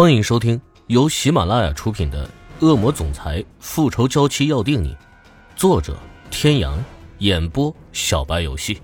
欢迎收听由喜马拉雅出品的《恶魔总裁复仇娇妻要定你》，作者：天阳，演播：小白游戏。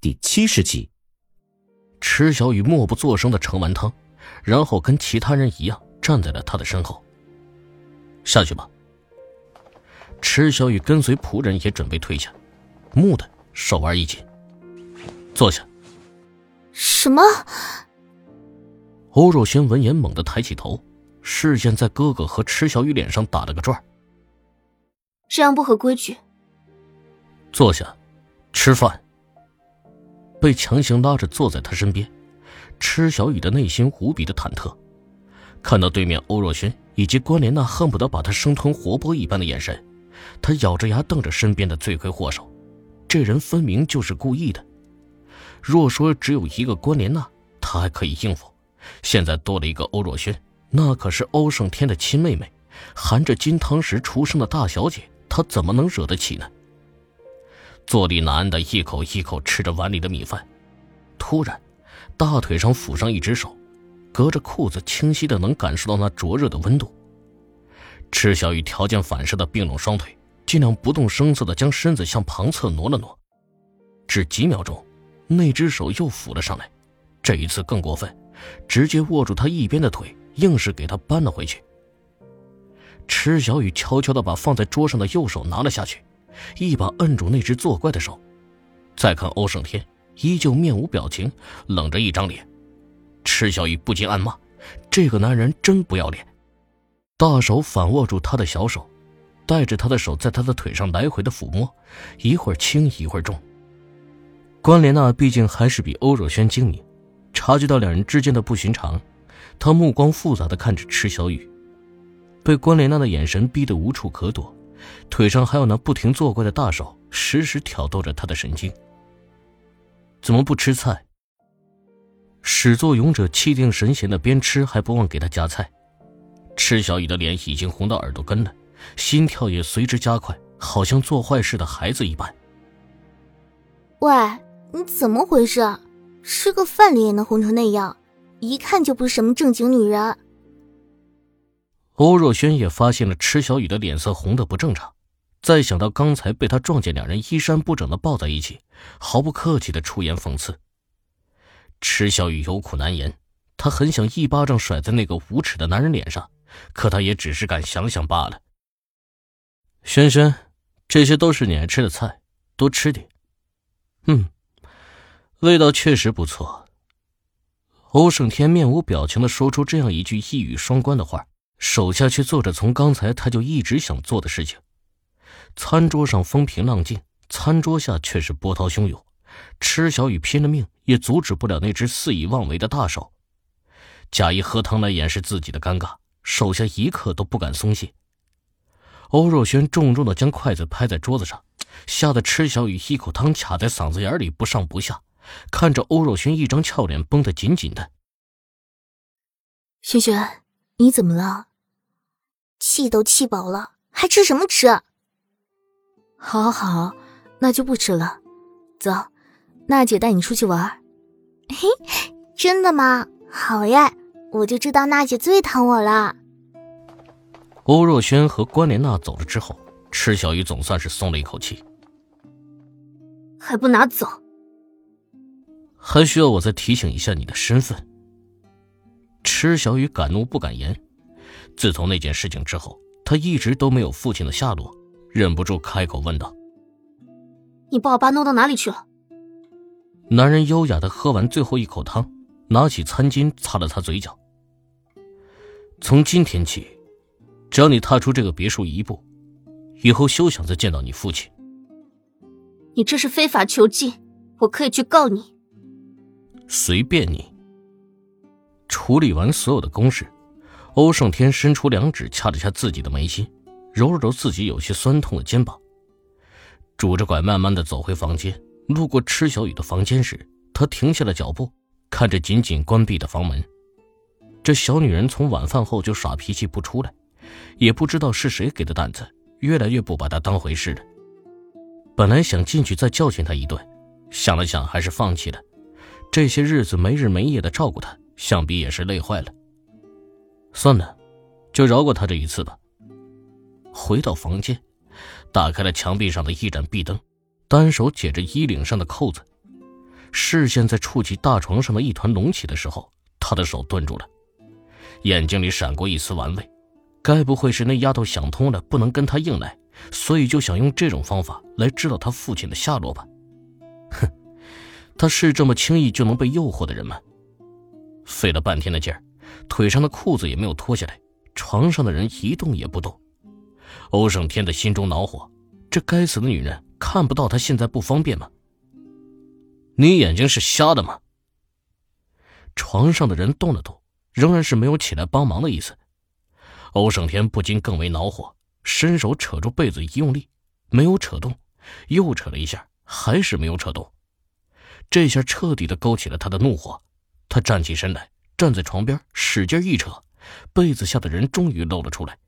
第七十集，池小雨默不作声的盛完汤，然后跟其他人一样站在了他的身后。下去吧。池小雨跟随仆人也准备退下，木的手腕一紧，坐下。什么？欧若轩闻言猛地抬起头，视线在哥哥和池小雨脸上打了个转。这样不合规矩。坐下，吃饭。被强行拉着坐在他身边，池小雨的内心无比的忐忑。看到对面欧若轩以及关莲娜恨不得把他生吞活剥一般的眼神，他咬着牙瞪着身边的罪魁祸首，这人分明就是故意的。若说只有一个关莲娜，他还可以应付。现在多了一个欧若轩，那可是欧胜天的亲妹妹，含着金汤匙出生的大小姐，他怎么能惹得起呢？坐立难安的一口一口吃着碗里的米饭，突然，大腿上抚上一只手，隔着裤子清晰的能感受到那灼热的温度。赤小雨条件反射的并拢双腿，尽量不动声色的将身子向旁侧挪了挪，只几秒钟，那只手又抚了上来，这一次更过分。直接握住他一边的腿，硬是给他扳了回去。池小雨悄悄地把放在桌上的右手拿了下去，一把摁住那只作怪的手。再看欧胜天，依旧面无表情，冷着一张脸。池小雨不禁暗骂：这个男人真不要脸！大手反握住他的小手，带着他的手在他的腿上来回的抚摸，一会儿轻一会儿重。关莲娜毕竟还是比欧若轩精明。察觉到两人之间的不寻常，他目光复杂的看着池小雨，被关莲娜的眼神逼得无处可躲，腿上还有那不停作怪的大手，时时挑逗着他的神经。怎么不吃菜？始作俑者气定神闲的边吃还不忘给他夹菜，池小雨的脸已经红到耳朵根了，心跳也随之加快，好像做坏事的孩子一般。喂，你怎么回事？吃个饭脸也能红成那样，一看就不是什么正经女人。欧若轩也发现了池小雨的脸色红的不正常，再想到刚才被他撞见两人衣衫不整的抱在一起，毫不客气的出言讽刺。池小雨有苦难言，他很想一巴掌甩在那个无耻的男人脸上，可他也只是敢想想罢了。轩轩，这些都是你爱吃的菜，多吃点。嗯。味道确实不错。欧胜天面无表情的说出这样一句一语双关的话，手下却做着从刚才他就一直想做的事情。餐桌上风平浪静，餐桌下却是波涛汹涌。池小雨拼了命也阻止不了那只肆意妄为的大手。假意喝汤来掩饰自己的尴尬，手下一刻都不敢松懈。欧若轩重重的将筷子拍在桌子上，吓得池小雨一口汤卡在嗓子眼里不上不下。看着欧若轩一张俏脸绷得紧紧的，轩轩，你怎么了？气都气饱了，还吃什么吃？好，好，好，那就不吃了。走，娜姐带你出去玩。嘿，真的吗？好耶，我就知道娜姐最疼我了。欧若轩和关莲娜走了之后，池小鱼总算是松了一口气。还不拿走？还需要我再提醒一下你的身份？池小雨敢怒不敢言。自从那件事情之后，他一直都没有父亲的下落，忍不住开口问道：“你把我爸弄到哪里去了？”男人优雅的喝完最后一口汤，拿起餐巾擦了擦嘴角。从今天起，只要你踏出这个别墅一步，以后休想再见到你父亲。你这是非法囚禁，我可以去告你。随便你。处理完所有的公事，欧胜天伸出两指掐了掐自己的眉心，揉了揉自己有些酸痛的肩膀，拄着拐慢慢的走回房间。路过池小雨的房间时，他停下了脚步，看着紧紧关闭的房门。这小女人从晚饭后就耍脾气不出来，也不知道是谁给的胆子，越来越不把她当回事了。本来想进去再教训她一顿，想了想还是放弃了。这些日子没日没夜的照顾他，想必也是累坏了。算了，就饶过他这一次吧。回到房间，打开了墙壁上的一盏壁灯，单手解着衣领上的扣子，视线在触及大床上的一团隆起的时候，他的手顿住了，眼睛里闪过一丝玩味。该不会是那丫头想通了，不能跟他硬来，所以就想用这种方法来知道他父亲的下落吧？哼，他是这么轻易就能被诱惑的人吗？费了半天的劲儿，腿上的裤子也没有脱下来，床上的人一动也不动。欧胜天的心中恼火，这该死的女人看不到他现在不方便吗？你眼睛是瞎的吗？床上的人动了动，仍然是没有起来帮忙的意思。欧胜天不禁更为恼火，伸手扯住被子一用力，没有扯动，又扯了一下，还是没有扯动。这下彻底的勾起了他的怒火，他站起身来，站在床边，使劲一扯，被子下的人终于露了出来。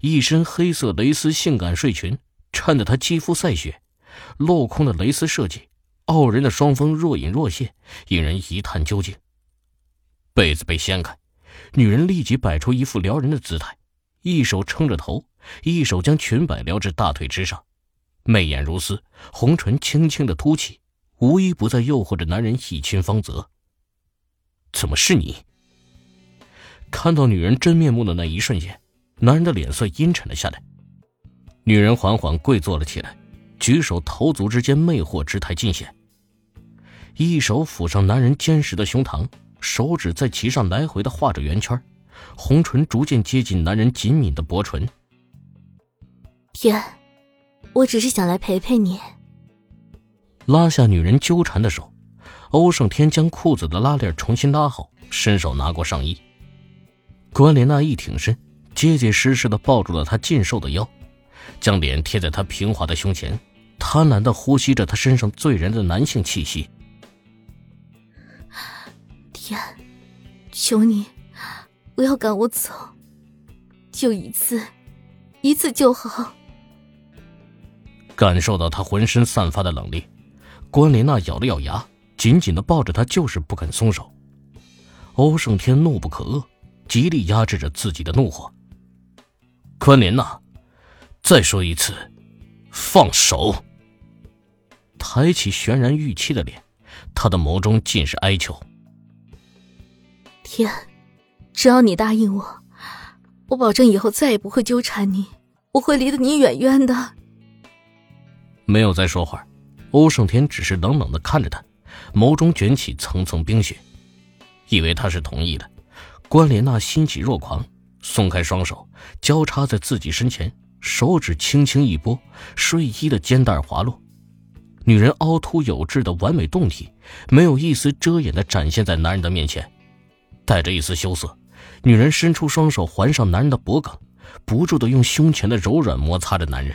一身黑色蕾丝性感睡裙，衬得她肌肤赛雪，镂空的蕾丝设计，傲人的双峰若隐若现，引人一探究竟。被子被掀开，女人立即摆出一副撩人的姿态，一手撑着头，一手将裙摆撩至大腿之上，媚眼如丝，红唇轻轻的凸起，无一不在诱惑着男人一亲芳泽。怎么是你？看到女人真面目的那一瞬间。男人的脸色阴沉了下来，女人缓缓跪坐了起来，举手投足之间魅惑之态尽显，一手抚上男人坚实的胸膛，手指在其上来回的画着圆圈，红唇逐渐接近男人紧抿的薄唇。天，我只是想来陪陪你。拉下女人纠缠的手，欧胜天将裤子的拉链重新拉好，伸手拿过上衣。关莲娜一挺身。结结实实的抱住了他劲瘦的腰，将脸贴在他平滑的胸前，贪婪的呼吸着他身上醉人的男性气息。天，求你，不要赶我走，就一次，一次就好。感受到他浑身散发的冷冽，关莲娜咬了咬牙，紧紧的抱着他，就是不肯松手。欧胜天怒不可遏，极力压制着自己的怒火。关莲娜，再说一次，放手！抬起悬然欲泣的脸，他的眸中尽是哀求。天，只要你答应我，我保证以后再也不会纠缠你，我会离得你远远的。没有再说话，欧胜天只是冷冷的看着他，眸中卷起层层冰雪。以为他是同意的，关莲娜欣喜若狂。松开双手，交叉在自己身前，手指轻轻一拨，睡衣的肩带滑落，女人凹凸有致的完美胴体，没有一丝遮掩的展现在男人的面前，带着一丝羞涩，女人伸出双手环上男人的脖颈，不住的用胸前的柔软摩擦着男人。